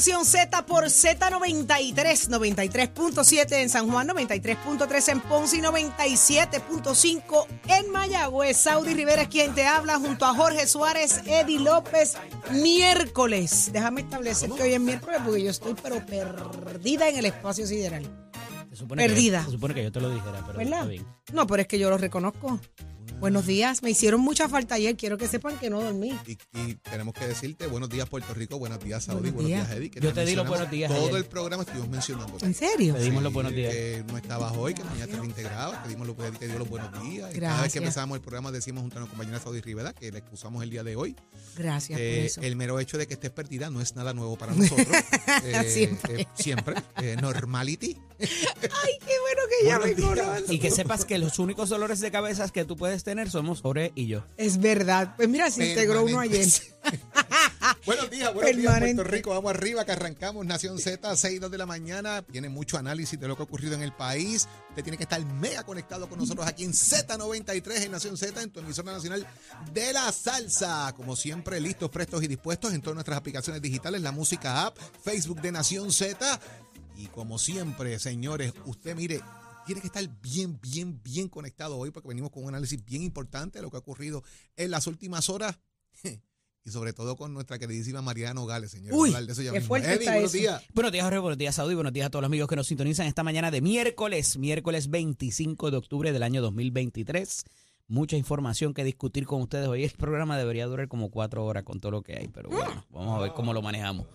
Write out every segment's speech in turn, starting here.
Nación Z por Z93, 93.7 en San Juan, 93.3 en Ponce y 97.5 en Mayagüez. Saudi Rivera es quien te habla junto a Jorge Suárez, Eddie López. Miércoles. Déjame establecer que hoy es miércoles porque yo estoy pero perdida en el espacio sideral. Se supone que- Perdida. se supone que yo te lo dijera, pero está ¿Verdad? bien. No, pero es que yo lo reconozco. Buenos días. Me hicieron mucha falta ayer. Quiero que sepan que no dormí. Y, y tenemos que decirte buenos días Puerto Rico, buenos días Saudi, Buenos buenos días, días. Eddie. que Yo te di los buenos días Todo ayer. el programa estuvimos mencionando. ¿En serio? Te dimos los buenos días. Que no estabas hoy, que mañana te reintegrabas, te dimos los, te dio los buenos días. Y cada vez Gracias. que empezamos el programa decimos junto a nuestra compañera Saudi Rivera, que la excusamos el día de hoy. Gracias por Eh, eso. el mero hecho de que estés perdida no es nada nuevo para nosotros. Eh, Siempre. eh, siempre. Eh, normality. Ay, qué bueno que ya me conoce. Y que sepas que los únicos dolores de cabeza que tú puedes tener somos Jorge y yo. Es verdad. Pues mira, se integró uno ayer. Buenos días, buenos días, Permanente. Puerto Rico. Vamos arriba, que arrancamos Nación Z, 6, 2 de la mañana. Tiene mucho análisis de lo que ha ocurrido en el país. Usted tiene que estar mega conectado con nosotros aquí en Z93, en Nación Z, en tu emisora nacional de la salsa. Como siempre, listos, prestos y dispuestos en todas nuestras aplicaciones digitales, la música app, Facebook de Nación Z. Y como siempre, señores, usted mire, tiene que estar bien, bien, bien conectado hoy porque venimos con un análisis bien importante de lo que ha ocurrido en las últimas horas. Y sobre todo con nuestra queridísima Mariana Nogales, señor. Uy, de eso ya qué fuerte Eddie, está buenos eso. días. Buenos días, Jorge. Buenos días, Saudi. Buenos días a todos los amigos que nos sintonizan esta mañana de miércoles, miércoles 25 de octubre del año 2023. Mucha información que discutir con ustedes hoy. El programa debería durar como cuatro horas con todo lo que hay, pero bueno, vamos a ver cómo lo manejamos.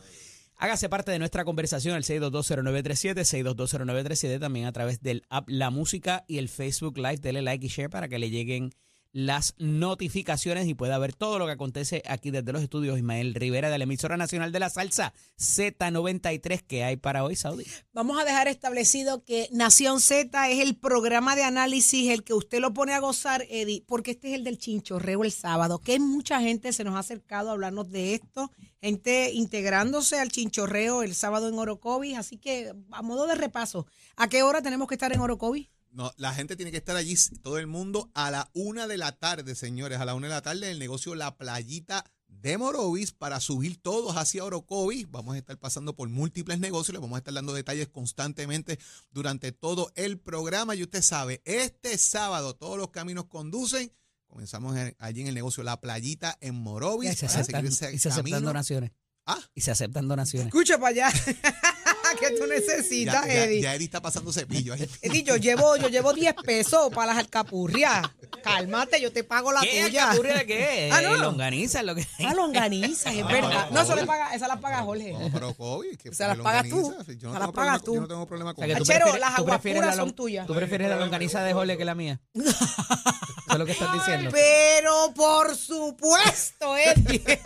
Hágase parte de nuestra conversación al 6220937, 6220937, también a través del app La Música y el Facebook Live. Dele like y share para que le lleguen las notificaciones y pueda ver todo lo que acontece aquí desde los estudios Ismael Rivera de la emisora nacional de la salsa Z93 que hay para hoy, Saudi. Vamos a dejar establecido que Nación Z es el programa de análisis, el que usted lo pone a gozar, Eddie, porque este es el del chinchorreo el sábado, que mucha gente se nos ha acercado a hablarnos de esto, gente integrándose al chinchorreo el sábado en Orocovis, así que a modo de repaso, ¿a qué hora tenemos que estar en Orocovis? No, la gente tiene que estar allí, todo el mundo, a la una de la tarde, señores, a la una de la tarde en el negocio La Playita de Morovis para subir todos hacia Orocovis. Vamos a estar pasando por múltiples negocios, les vamos a estar dando detalles constantemente durante todo el programa. Y usted sabe, este sábado todos los caminos conducen. Comenzamos en- allí en el negocio La Playita en Morovis. Y se aceptan, y se aceptan donaciones. Ah, Y se aceptan donaciones. Escucha para allá, que tú necesitas, ya, Eddie. ya Eddie está pasando cepillo. ahí. Eddie, yo llevo, yo llevo 10 pesos para las alcapurrias. Cálmate, yo te pago la ¿Qué? tuya. ¿Capurria de qué? Ah, no. Eh, Longaniza, lo que Ah, longaniza, es verdad. No, eso le paga, esa la paga Jorge. No, pero COVID, que Se las pagas tú. Yo no, las pagas problema, tú. yo no tengo problema O con sea, tú. Achero, prefieres- las tú aguas prefieres puras la son tuyas. ¿Tú prefieres la longaniza de Jorge que la mía? Eso es lo que estás diciendo. Pero por supuesto, Eddie.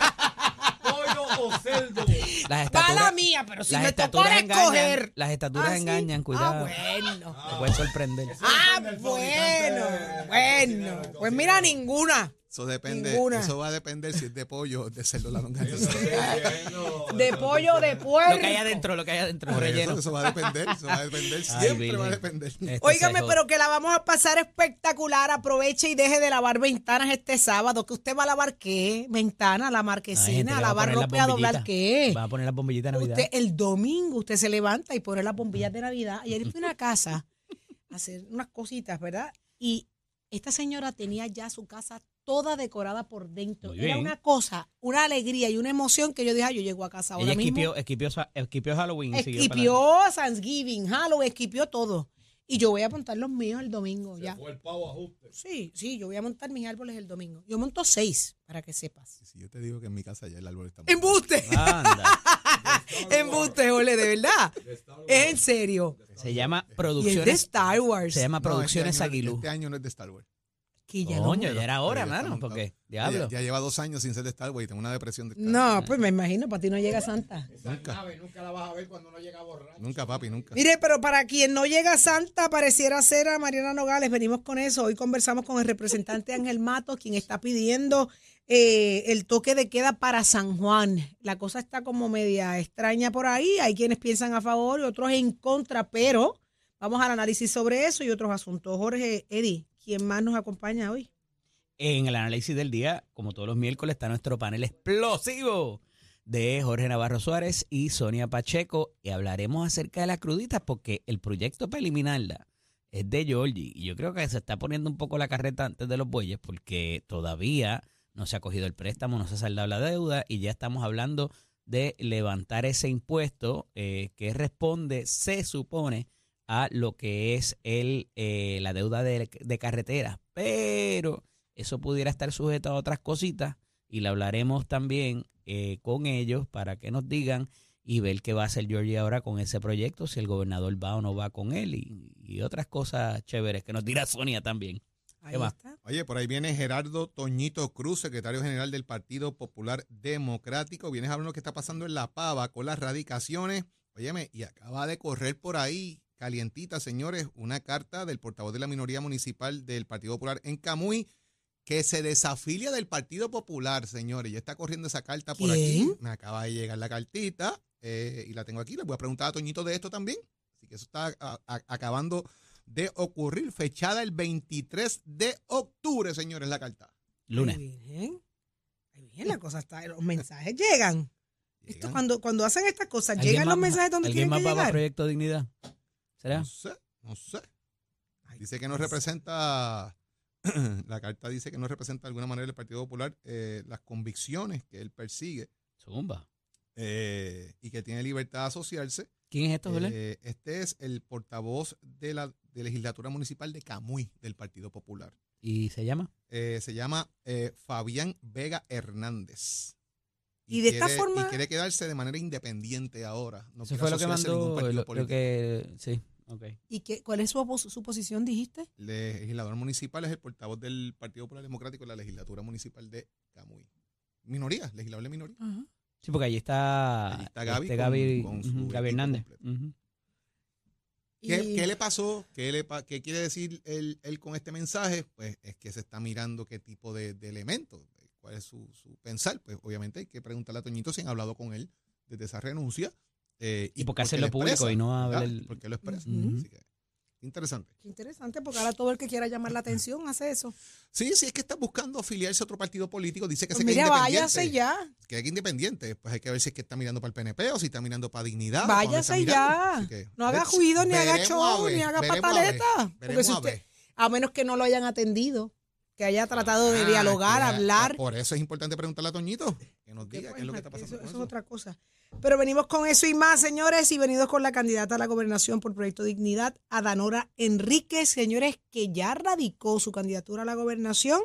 Pollo o cerdo. Las estaturas, mía, pero si las me tocara engañan. escoger. Las estaturas Ah, ¿sí? engañan, cuidado. Ah, bueno. Te puede sorprender. Ah, bueno, bueno. Pues mira, ninguna. Eso depende, Ninguna. eso va a depender si es de pollo o de cerdo la longaniza. De pollo, de puerco. Lo que hay adentro, lo que hay adentro, Por relleno. eso, eso va a depender, eso va a depender, Ay, siempre va a depender. Este Óigame, pero que la vamos a pasar espectacular. Aproveche y deje de lavar ventanas este sábado. ¿Que usted va a lavar qué? Ventana, la Ay, marquesina, a va lavar ropa y a doblar qué. Va a poner las bombillitas de Navidad. Usted, el domingo usted se levanta y pone las bombillas de Navidad. Ayer fui a una casa a hacer unas cositas, ¿verdad? Y esta señora tenía ya su casa toda decorada por dentro. Muy Era bien. una cosa, una alegría y una emoción que yo dije, ah, yo llego a casa ahora Ella mismo. esquipió, esquipió, sa- esquipió Halloween. siguió Esquipió Thanksgiving, Halloween, esquipió todo. Y yo voy a montar los míos el domingo ya. Fue el pavo ajuste. Sí, sí, yo voy a montar mis árboles el domingo. Yo monto seis, para que sepas. Si yo te digo que en mi casa ya el árbol está muy ¡Embuste! adelante. Anda. ¡Embuste, ole, de verdad! Es en serio. Se llama Y es de Producciones. Star Wars. Se llama No, este Producciones año- Aguilú. Este año no es de Star Wars. Que ya no- Coño, ya era hora, mano. montado. Porque, Ya, diablo. ya lleva dos años sin ser de Star Wars y tengo una depresión de No, pues me imagino, para ti no llega Santa. Nunca. Nave, nunca la vas a ver cuando no llega borracho. Nunca, papi, nunca. Mire, pero para quien no llega Santa, pareciera ser a Mariana Nogales. Venimos con eso. Hoy conversamos con el representante Ángel Matos, quien está pidiendo eh, el toque de queda para San Juan. La cosa está como media extraña por ahí. Hay quienes piensan a favor y otros en contra, pero vamos al análisis sobre eso y otros asuntos. Jorge, Eddie, ¿quién más nos acompaña hoy? En el análisis del día, como todos los miércoles, está nuestro panel explosivo de Jorge Navarro Suárez y Sonia Pacheco. Y hablaremos acerca de las cruditas porque el proyecto para eliminarla es de Georgie. Y yo creo que se está poniendo un poco la carreta antes de los bueyes porque todavía no se ha cogido el préstamo, no se ha saldado la deuda y ya estamos hablando de levantar ese impuesto eh, que responde, se supone, a lo que es el, eh, la deuda de, de carretera. Pero eso pudiera estar sujeto a otras cositas y le hablaremos también eh, con ellos para que nos digan y ver qué va a hacer Georgie ahora con ese proyecto, si el gobernador va o no va con él y, y otras cosas chéveres que nos dirá Sonia también. Ahí va? está. Oye, por ahí viene Gerardo Toñito Cruz, secretario general del Partido Popular Democrático. Vienes a ver lo que está pasando en La Pava con las radicaciones. Óyeme, y acaba de correr por ahí, calientita, señores, una carta del portavoz de la minoría municipal del Partido Popular en Camuy, que se desafilia del Partido Popular, señores. Ya está corriendo esa carta por aquí. Me acaba de llegar la cartita eh, y la tengo aquí. Les voy a preguntar a Toñito de esto también. Así que eso está a- a- acabando de ocurrir, fechada el 23 de octubre, señores, la carta. Lunes. Ay, Virgen. Ay, Virgen, la cosa está. Los mensajes llegan. Esto, cuando, cuando hacen estas cosas, ¿Alguien llegan los más- mensajes donde ¿Alguien tienen más que va para llegar. Proyecto Dignidad? ¿Será? No sé, no sé. Dice que no representa, la carta dice que no representa de alguna manera el Partido Popular eh, las convicciones que él persigue Zumba. eh, y que tiene libertad de asociarse. ¿Quién es esto? Eh, este es el portavoz de la de legislatura municipal de Camuy del Partido Popular. ¿Y se llama? Eh, se llama Fabián Vega Hernández. Y de esta quiere- forma- Y quiere quedarse de manera independiente ahora. No Eso quiere fue lo que asociarse a ningún mandó, partido lo, lo político. que... Sí, ok. ¿Y qué, cuál es su, su posición, dijiste? El legislador municipal es el portavoz del Partido Popular Democrático en la legislatura municipal de Camuy. Minoría, legislador de minoría. Sí, porque allí está, Allí está Gaby este con- Gaby, con Gaby equipo Hernández. ¿Qué, Y- qué le pasó? ¿Qué, le qué quiere decir él, él con este mensaje? Pues es que se está mirando qué tipo de, de elementos, cuál es su, su pensar. Pues obviamente hay que preguntarle a Toñito si han hablado con él desde esa renuncia. eh, ¿Y por qué hacerlo lo público expresa, y no hablar- ¿Por qué lo expresa? Así que, interesante. Qué interesante, porque ahora todo el que quiera llamar la atención hace eso. Sí, sí, es que está buscando afiliarse a otro partido político. Dice que Pues se mira, queda váyase independiente. ya. Que es independiente. Pues hay que ver si es que está mirando para el PNP o si está mirando para Dignidad. Váyase ya. Que, No haga ruido, ni haga show, ver, ni haga a pataleta. ver, Porque veremos si a usted, a menos que no lo hayan atendido, que haya tratado de Ah, dialogar, hablar. Por eso es importante preguntarle a Toñito. Que nos diga qué es lo que está pasando. eso, con eso eso. es otra cosa. Pero venimos con eso y más, señores, y venidos con la candidata a la gobernación por Proyecto Dignidad, Adanora Enríquez, señores, que ya radicó su candidatura a la gobernación,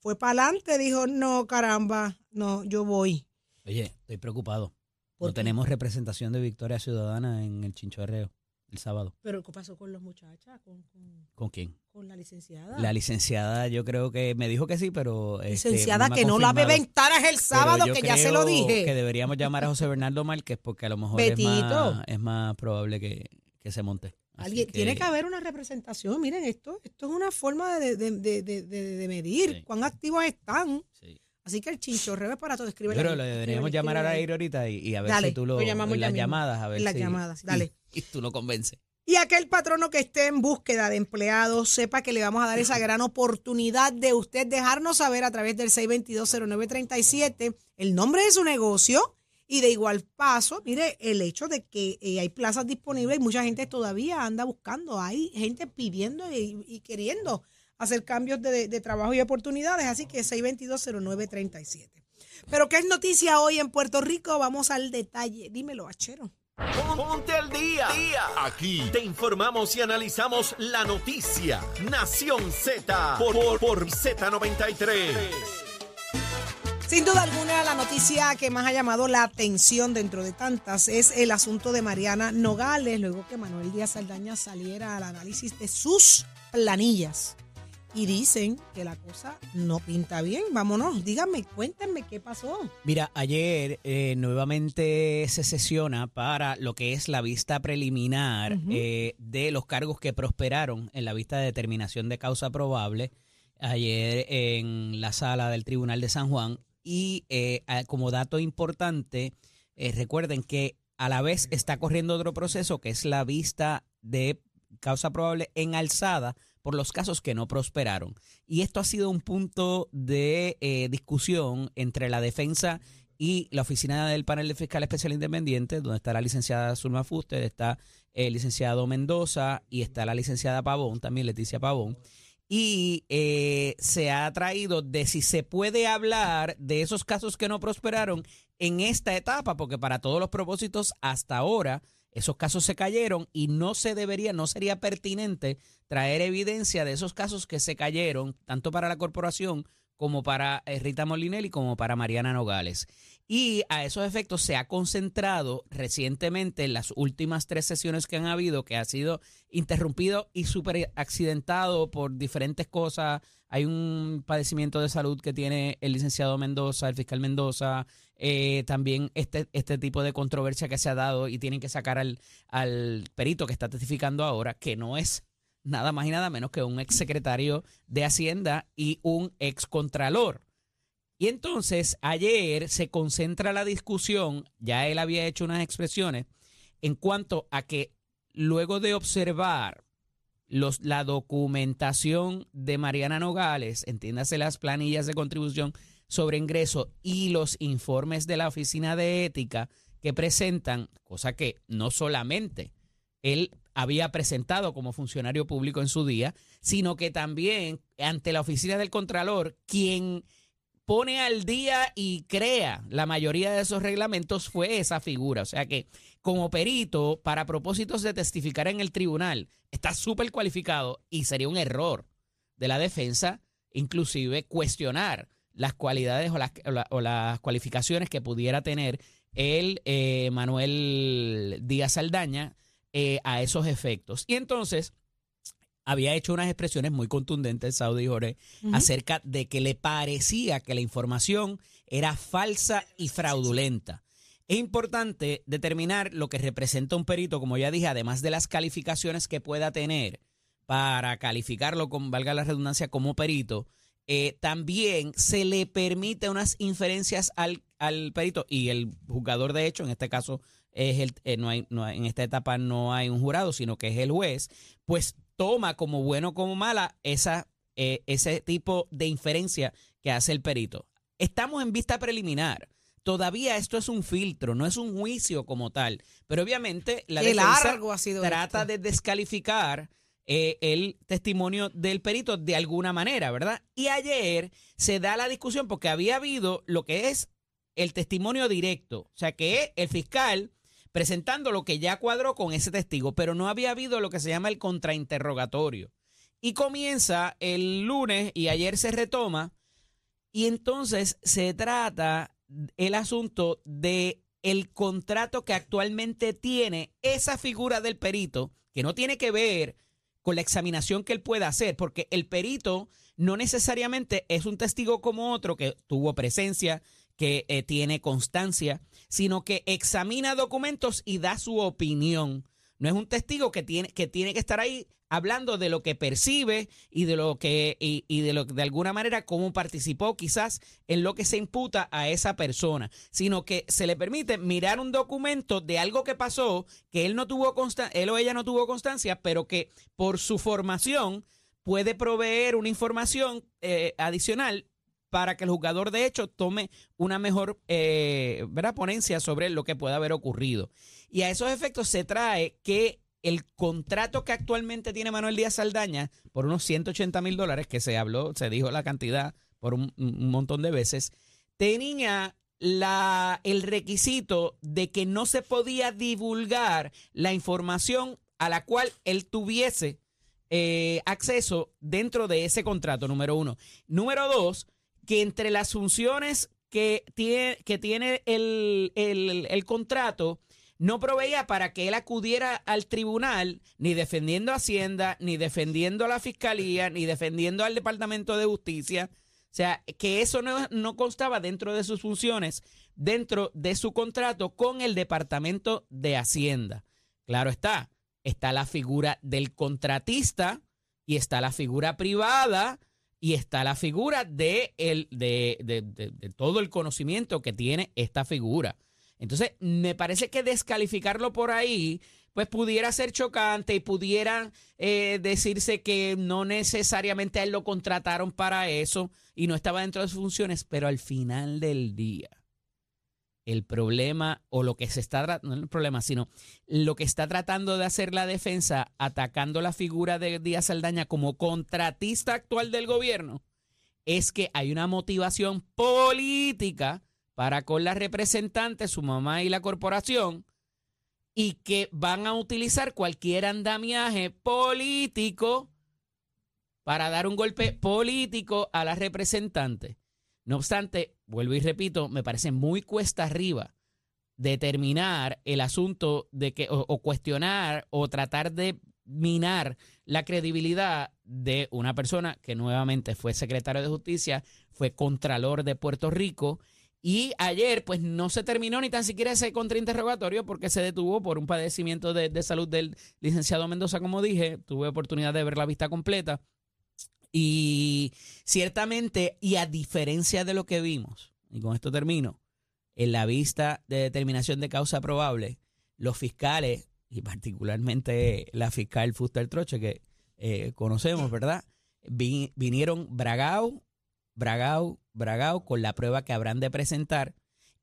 fue para adelante, dijo, no, caramba, no, yo voy. Oye, estoy preocupado. ¿Por No qué? tenemos representación de Victoria Ciudadana en el Chinchorreo el sábado. Pero ¿qué pasó con los muchachas, con, con- ¿Con quién? con la licenciada? La licenciada, yo creo que me dijo que sí, pero. este, licenciada, ha que no la beventaras el Pero sábado, que ya se lo dije. Que deberíamos llamar a José Bernardo Márquez porque a lo mejor es más, es más probable que, que se monte. Así Alguien, Tiene que haber una representación. Miren, esto, esto es una forma de, de- de- de- medir Sí. cuán activos están. sí. Así que el chinchorreo es para todo. Escribe que lo deberíamos llamar a aire ahorita y, y a ver Dale, si tú lo. lo llamamos las llamadas, a ver las si- llamadas, dale. Y, tú lo convences. Y aquel patrono que esté en búsqueda de empleados, sepa que le vamos a dar esa gran oportunidad de usted dejarnos saber a través del 6220937 el nombre de su negocio y de igual paso, mire, el hecho de que eh, hay plazas disponibles y mucha gente todavía anda buscando, hay gente pidiendo y, y queriendo hacer cambios de, de trabajo y oportunidades, así que 6220937. Pero ¿qué es noticia hoy en Puerto Rico? Vamos al detalle. Dímelo, Achero. Ponte al día. Aquí te informamos y analizamos la noticia. Nación Z por, por, por Z93. Sin duda alguna, la noticia que más ha llamado la atención dentro de tantas es el asunto de Mariana Nogales, luego que Manuel Díaz Saldaña saliera al análisis de sus planillas. Y dicen que la cosa no pinta bien. Vámonos, díganme, cuéntenme qué pasó. Mira, ayer eh, nuevamente se sesiona para lo que es la vista preliminar eh, de los cargos que prosperaron en la vista de determinación de causa probable ayer en la sala del Tribunal de San Juan. Y eh, como dato importante, eh, recuerden que a la vez está corriendo otro proceso que es la vista de causa probable en alzada por los casos que no prosperaron. Y esto ha sido un punto de eh, discusión entre la defensa y la oficina del panel de fiscal especial independiente, donde está la licenciada Zulma Fuster, está el licenciado Mendoza y está la licenciada Pavón, también Leticia Pavón. Y eh, se ha traído de si se puede hablar de esos casos que no prosperaron en esta etapa, porque para todos los propósitos hasta ahora esos casos se cayeron y no se debería, no sería pertinente traer evidencia de esos casos que se cayeron, tanto para la corporación como para eh, Rita Molinelli como para Mariana Nogales. Y a esos efectos se ha concentrado recientemente en las últimas tres sesiones que han habido, que ha sido interrumpido y súper accidentado por diferentes cosas. Hay un padecimiento de salud que tiene el licenciado Mendoza, el fiscal Mendoza, eh, también este, este tipo de controversia que se ha dado y tienen que sacar al, al perito que está testificando ahora, que no es nada más y nada menos que un exsecretario de Hacienda y un excontralor. Y entonces ayer se concentra la discusión, ya él había hecho unas expresiones, en cuanto a que luego de observar los, la documentación de Mariana Nogales, entiéndase las planillas de contribución sobre ingreso y los informes de la Oficina de Ética que presentan, cosa que no solamente él había presentado como funcionario público en su día, sino que también ante la Oficina del Contralor, quien pone al día y crea la mayoría de esos reglamentos fue esa figura. O sea que como perito, para propósitos de testificar en el tribunal, está súper cualificado y sería un error de la defensa, inclusive cuestionar las cualidades o las, o la- o las cualificaciones que pudiera tener el eh, Manuel Díaz Saldaña eh, a esos efectos. Y entonces había hecho unas expresiones muy contundentes, Saudi Jorge, acerca de que le parecía que la información era falsa y fraudulenta. Es importante determinar lo que representa un perito, como ya dije, además de las calificaciones que pueda tener para calificarlo, con valga la redundancia, como perito, eh, también se le permite unas inferencias al, al perito y el juzgador, de hecho, en este caso, es el, eh, no hay, no hay- en esta etapa no hay un jurado, sino que es el juez, pues toma como bueno o como mala esa, eh, ese tipo de inferencia que hace el perito. Estamos en vista preliminar. Todavía esto es un filtro, no es un juicio como tal. Pero obviamente la defensa largo ha sido trata esto. de descalificar eh, el testimonio del perito de alguna manera, ¿verdad? Y ayer se da la discusión porque había habido lo que es el testimonio directo. O sea, que el fiscal presentando lo que ya cuadró con ese testigo, pero no había habido lo que se llama el contrainterrogatorio. Y comienza el lunes y ayer se retoma y entonces se trata el asunto de el contrato que actualmente tiene esa figura del perito, que no tiene que ver con la examinación que él pueda hacer, porque el perito no necesariamente es un testigo como otro que tuvo presencia, que eh, tiene constancia, sino que examina documentos y da su opinión. No es un testigo que tiene que, tiene que estar ahí hablando de lo que percibe y de lo que y, de lo de alguna manera cómo participó quizás en lo que se imputa a esa persona, sino que se le permite mirar un documento de algo que pasó que él no tuvo él o ella no tuvo constancia, pero que por su formación puede proveer una información eh, adicional para que el jugador de hecho tome una mejor eh, ponencia sobre lo que pueda haber ocurrido. Y a esos efectos se trae que el contrato que actualmente tiene Manuel Díaz Saldaña por unos 180 mil dólares, que se habló, se dijo la cantidad por un, un montón de veces, tenía la, el requisito de que no se podía divulgar la información a la cual él tuviese eh, acceso dentro de ese contrato, número uno. Número dos, que entre las funciones que tiene, que tiene el, el- contrato, no proveía para que él acudiera al tribunal ni defendiendo a Hacienda, ni defendiendo a la Fiscalía, ni defendiendo al Departamento de Justicia. O sea, que eso no, no constaba dentro de sus funciones, dentro de su contrato con el Departamento de Hacienda. Claro está, está la figura del contratista y está la figura privada y está la figura de, el, de, de- de- de todo el conocimiento que tiene esta figura. Entonces, me parece que descalificarlo por ahí, pues pudiera ser chocante y pudiera eh, decirse que no necesariamente a él lo contrataron para eso y no estaba dentro de sus funciones, pero al final del día, el problema o lo que se está no el problema, sino lo que está tratando de hacer la defensa atacando la figura de Díaz Saldaña como contratista actual del gobierno, es que hay una motivación política para con la representante, su mamá y la corporación, y que van a utilizar cualquier andamiaje político para dar un golpe político a la representante. No obstante, vuelvo y repito, me parece muy cuesta arriba determinar el asunto de que, o, cuestionar o tratar de minar la credibilidad de una persona que nuevamente fue secretario de justicia, fue contralor de Puerto Rico y ayer pues no se terminó ni tan siquiera ese contrainterrogatorio porque se detuvo por un padecimiento de, de salud del licenciado Mendoza, como dije, tuve oportunidad de ver la vista completa y ciertamente, y a diferencia de lo que vimos, y con esto termino, en la vista de determinación de causa probable, los fiscales, y particularmente la fiscal Fuster Troche, que eh, conocemos, ¿verdad? Vi- vinieron bragao, bragao, bragao con la prueba que habrán de presentar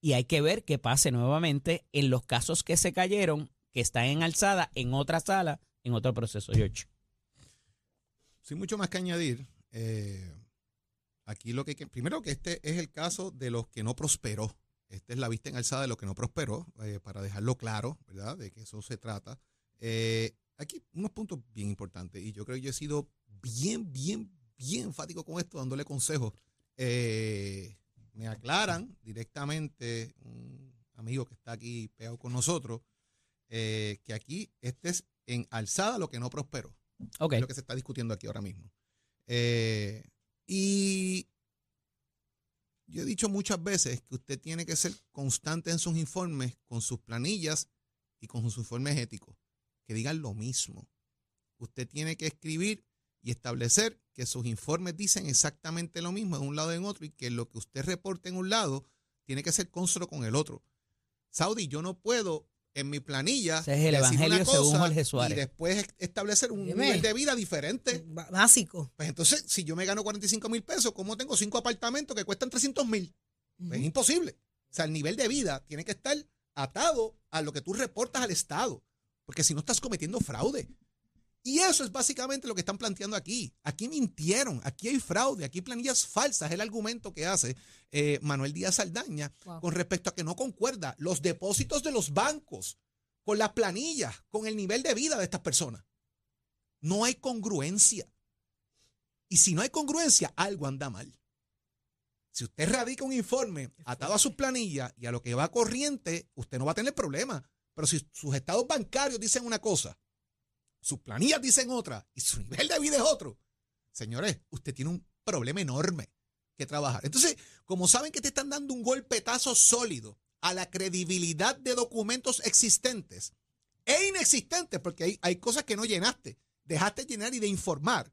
y hay que ver qué pase nuevamente en los casos que se cayeron, que están en alzada en otra sala, en otro proceso, George. Sin mucho más que añadir, eh, aquí lo que, primero que este es el caso de los que no prosperó. Esta es la vista en alzada de lo que no prosperó, eh, para dejarlo claro, ¿verdad? De que eso se trata. Eh, aquí unos puntos bien importantes y yo creo que yo he sido bien, bien, bien enfático con esto, dándole consejos. Me aclaran directamente un amigo que está aquí pegado con nosotros, que aquí este es en alzada lo que no prosperó Es lo que se está discutiendo aquí ahora mismo. Eh, y yo he dicho muchas veces que usted tiene que ser constante en sus informes, con sus planillas y con sus informes éticos, que digan lo mismo. Usted tiene que escribir y establecer que sus informes dicen exactamente lo mismo de un lado y en otro y que lo que usted reporte en un lado tiene que ser consono con el otro. Saudi, yo no puedo en mi planilla Ese es el evangelio según Jorge y Suárez. después es- establecer un Dime. nivel de vida diferente. Básico. Pues entonces, si yo me gano 45 mil pesos, ¿cómo tengo cinco apartamentos que cuestan 300 mil? Pues es imposible. O sea, el nivel de vida tiene que estar atado a lo que tú reportas al Estado, porque si no estás cometiendo fraude. Y eso es básicamente lo que están planteando aquí. Aquí mintieron, aquí hay fraude, aquí hay planillas falsas, es el argumento que hace eh, Manuel Díaz Saldaña Wow. con respecto a que no concuerda los depósitos de los bancos con las planillas, con el nivel de vida de estas personas. No hay congruencia. Y si no hay congruencia, algo anda mal. Si usted radica un informe atado a sus planillas y a lo que va corriente, usted no va a tener problema. Pero si sus estados bancarios dicen una cosa, sus planillas dicen otra y su nivel de vida es otro, señores, usted tiene un problema enorme que trabajar. Entonces, como saben que te están dando un golpetazo sólido a la credibilidad de documentos existentes e inexistentes, porque hay, hay cosas que no llenaste, dejaste llenar y de informar,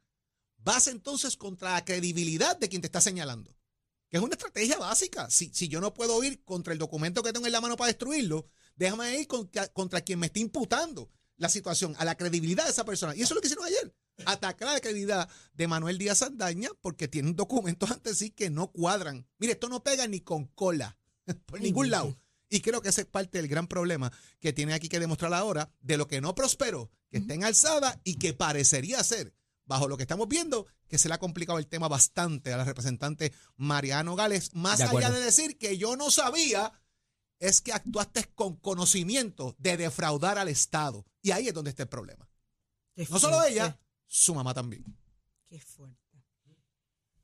vas entonces contra la credibilidad de quien te está señalando. Que es una estrategia básica. Si, si yo no puedo ir contra el documento que tengo en la mano para destruirlo, déjame ir contra, contra quien me está imputando la situación, a la credibilidad de esa persona. Y eso es lo que hicieron ayer. Atacar la credibilidad de Manuel Díaz Andaña porque tienen documentos ante sí que no cuadran. Mire, esto no pega ni con cola, por ningún lado. Y creo que ese es parte del gran problema que tiene aquí que demostrar ahora de lo que no prosperó, que está en alzada y que parecería ser, bajo lo que estamos viendo, que se le ha complicado el tema bastante a la representante Mariano Gales, más De allá de decir que yo no sabía, es que actuaste con conocimiento de defraudar al Estado. Y ahí es donde está el problema. Qué No solo fuerte, ella, su mamá también. Qué fuerte.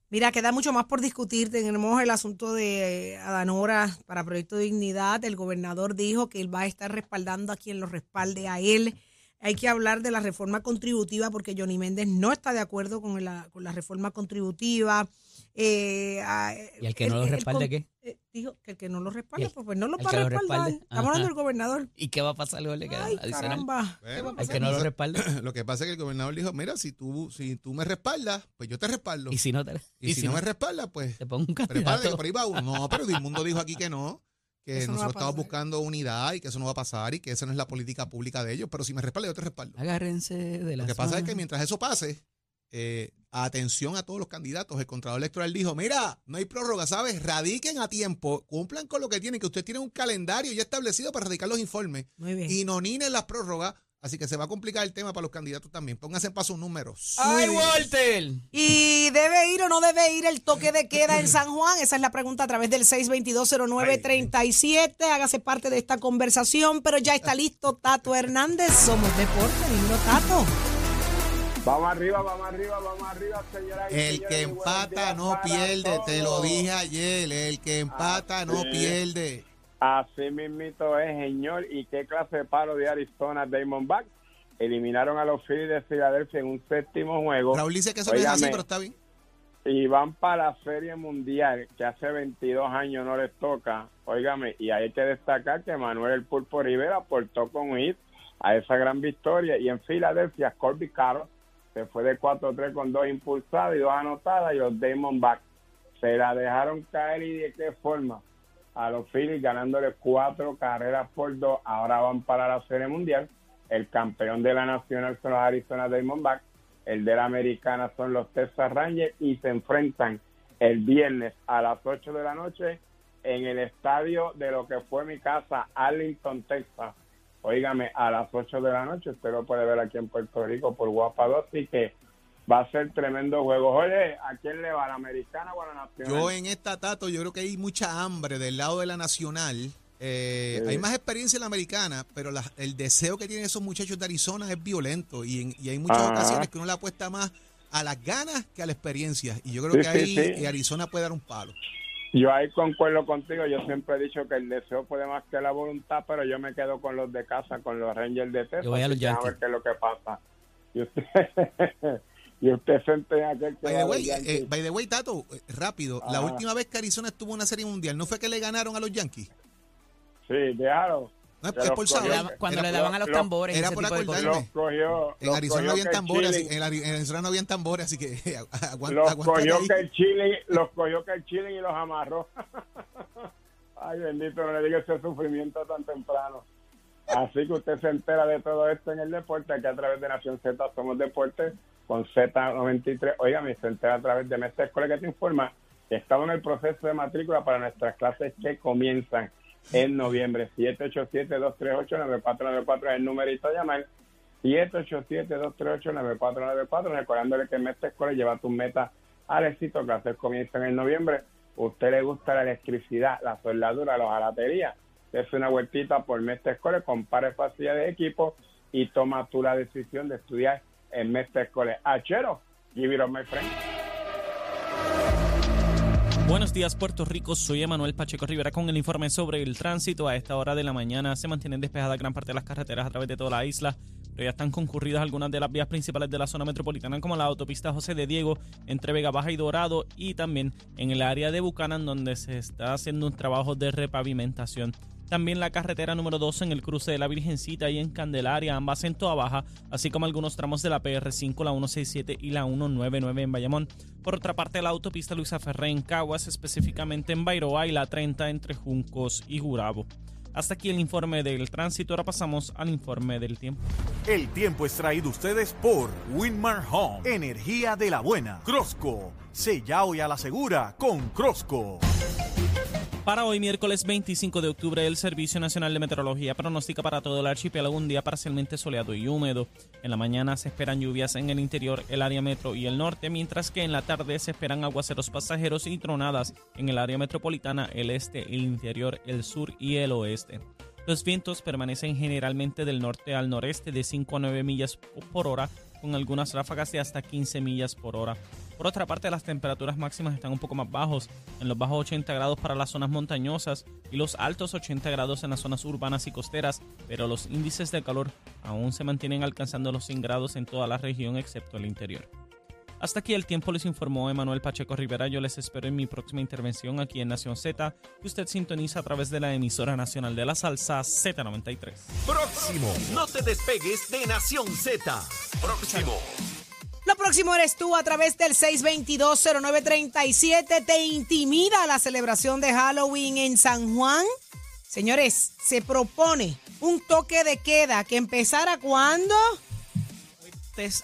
Mira, queda mucho más por discutir. Tenemos el asunto de eh, Adanora para Proyecto de Dignidad. El gobernador dijo que él va a estar respaldando a quien lo respalde a él. Hay que hablar de la reforma contributiva porque Johnny Méndez no está de acuerdo con la, con la reforma contributiva. Eh, ah, ¿Y el que no lo respalde qué? eh, dijo que el que no lo ¿Y respalde, el- pues, pues no lo va a respaldar. respalde? Estamos hablando del gobernador. ¿Y qué va a pasar luego? ¿Le queda Ay, caramba. ¿Qué va a Bueno, El que no lo respalde. Lo que pasa es que el gobernador dijo, mira, si tú, si tú me respaldas, pues yo te respaldo. Y si no te, Y, si, no me respaldas, pues te pongo un prepárate que candidato. por ahí va uno. No, pero Dilmundo dijo aquí que no, que Eso no nosotros estamos buscando unidad y que eso no va a pasar y que esa no es la política pública de ellos. Pero si me respaldas, yo te respaldo. Agárrense de la Lo que pasa es que mientras eso pase, eh, atención a todos los candidatos. El Contralor Electoral dijo, mira, no hay prórroga, ¿sabes? Radiquen a tiempo, cumplan con lo que tienen, que usted tiene un calendario ya establecido para radicar los informes Muy bien. y no ninen las prórrogas. Así que se va a complicar el tema para los candidatos también. Pónganse en paso números. ¡Ay, Walter! ¿Y debe ir o no debe ir el toque de queda en San Juan? Esa es la pregunta a través del 6220937. Hágase parte de esta conversación, pero ya está listo Tato Hernández. Somos deporte, lindo Tato. Vamos arriba, vamos arriba, vamos arriba, señoras y El que empata no pierde, te lo dije ayer. El que empata no es. pierde. Así mismito es, señor. ¿Y qué clase de palo de Arizona Diamondbacks? Eliminaron a los Phillies de Filadelfia en un séptimo juego Raúl dice que eso no es así, pero está bien. y van para la Serie Mundial, que hace 22 años no les toca. Óigame, y hay que destacar que Manuel El Pulpo Rivera aportó con hit a esa gran victoria. Y en Filadelfia, Corby Caro se fue de 4-3 con dos impulsadas y dos anotadas, y los Diamondbacks se la dejaron caer y de qué forma a los Phillies ganándole cuatro carreras por dos. Ahora van para la Serie Mundial. El campeón de la Nacional son los Arizona Diamondbacks. El de la Americana son los Texas Rangers y se enfrentan el viernes a las 8 de la noche en el estadio de lo que fue mi casa, Arlington, Texas. Óigame, a las 8 de la noche, usted lo puede ver aquí en Puerto Rico por Guapa 2, así que va a ser tremendo juego. Oye, ¿a quién le va? ¿A la Americana o a la Nacional? Yo en esta Tato, yo creo que hay mucha hambre del lado de la nacional. Eh, Sí. Hay más experiencia en la americana, pero la- el deseo que tienen esos muchachos de Arizona es violento y, en- y hay muchas Ajá. ocasiones que uno le apuesta más a las ganas que a la experiencia. Y yo creo Sí, que ahí sí, sí. eh, Arizona puede dar un palo. Yo ahí concuerdo contigo. Yo siempre he dicho que el deseo puede más que la voluntad, pero yo me quedo con los de casa, con los Rangers de Texas. Yo voy a los ver qué es lo que pasa. Y usted, y usted se entera aquel que By the way, Yankees. eh, by the way, Tato, eh, rápido, la Ajá. última vez que Arizona estuvo en una serie mundial, ¿no fue que le ganaron a los Yankees? Sí, déjalo. No es, por saber. Cuando Era- le daban a los lo- tambores, era por acordarme. Los cogió. En Arizona no habían tambores, chilling- en, Ari- en Arizona no habían tambores, así que aguanta, los aguanta cogió ahí. que el chile, los cogió que el chile y los amarró. Ay, bendito, no le diga ese sufrimiento tan temprano. Así que usted se entera de todo esto en el deporte, que a través de Nación Z somos deportes con Z93. Óigame, se entera a través de Mestre Escuela que te informa que estamos en el proceso de matrícula para nuestras clases que comienzan en noviembre. 787-238-9494 es el numerito a llamar. 787-238-9494. Recordándole que Mestre Escuela lleva tus metas al éxito. Clases comienzan en noviembre. ¿Usted le gusta la electricidad, la soldadura, la jalatería? Es una vueltita por Mestre Escuela, compare facilidad de equipo y toma tú la decisión de estudiar en Mestre Escuela. Achero, give it up, my friend. Buenos días, Puerto Rico. Soy Emanuel Pacheco Rivera con el informe sobre el tránsito. A esta hora de la mañana se mantienen despejadas gran parte de las carreteras a través de toda la isla, pero ya están concurridas algunas de las vías principales de la zona metropolitana, como la autopista José de Diego entre Vega Baja y Dorado, y también en el área de Buchanan, donde se está haciendo un trabajo de repavimentación. También la carretera número 2 en el cruce de la Virgencita y en Candelaria, ambas en Toa Baja, así como algunos tramos de la PR5, la 167 y la 199 en Bayamón. Por otra parte, la autopista Luisa Ferré en Caguas, específicamente en Bairoa y la 30 entre Juncos y Gurabo. Hasta aquí el informe del tránsito, ahora pasamos al informe del tiempo. El tiempo es traído ustedes por Winmar Home, energía de la buena. Crosco, sella hoy a la segura con Crosco. Para hoy, miércoles 25 de octubre, el Servicio Nacional de Meteorología pronostica para todo el archipiélago un día parcialmente soleado y húmedo. En la mañana se esperan lluvias en el interior, el área metro y el norte, mientras que en la tarde se esperan aguaceros pasajeros y tronadas en el área metropolitana, el este, el interior, el sur y el oeste. Los vientos permanecen generalmente del norte al noreste de 5 a 9 millas por hora, con algunas ráfagas de hasta 15 millas por hora. Por otra parte, las temperaturas máximas están un poco más bajos, en los bajos 80 grados para las zonas montañosas y los altos 80 grados en las zonas urbanas y costeras, pero los índices de calor aún se mantienen alcanzando los 100 grados en toda la región excepto el interior. Hasta aquí el tiempo les informó Emanuel Pacheco Rivera. Yo les espero en mi próxima intervención aquí en Nación Z, que usted sintoniza a través de la emisora nacional de la salsa Z93. Próximo. No te despegues de Nación Z. Próximo. Próximo eres tú a través del 622-0937. ¿Te intimida la celebración de Halloween en San Juan? Señores, se propone un toque de queda que empezara cuando...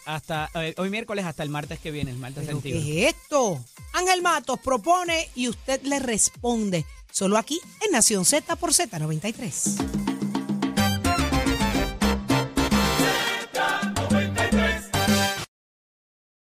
Hasta, eh, hoy miércoles hasta el martes que viene, el martes ¿Pero 21. qué es esto? Ángel Matos propone y usted le responde. Solo aquí en Nación Z por Z93.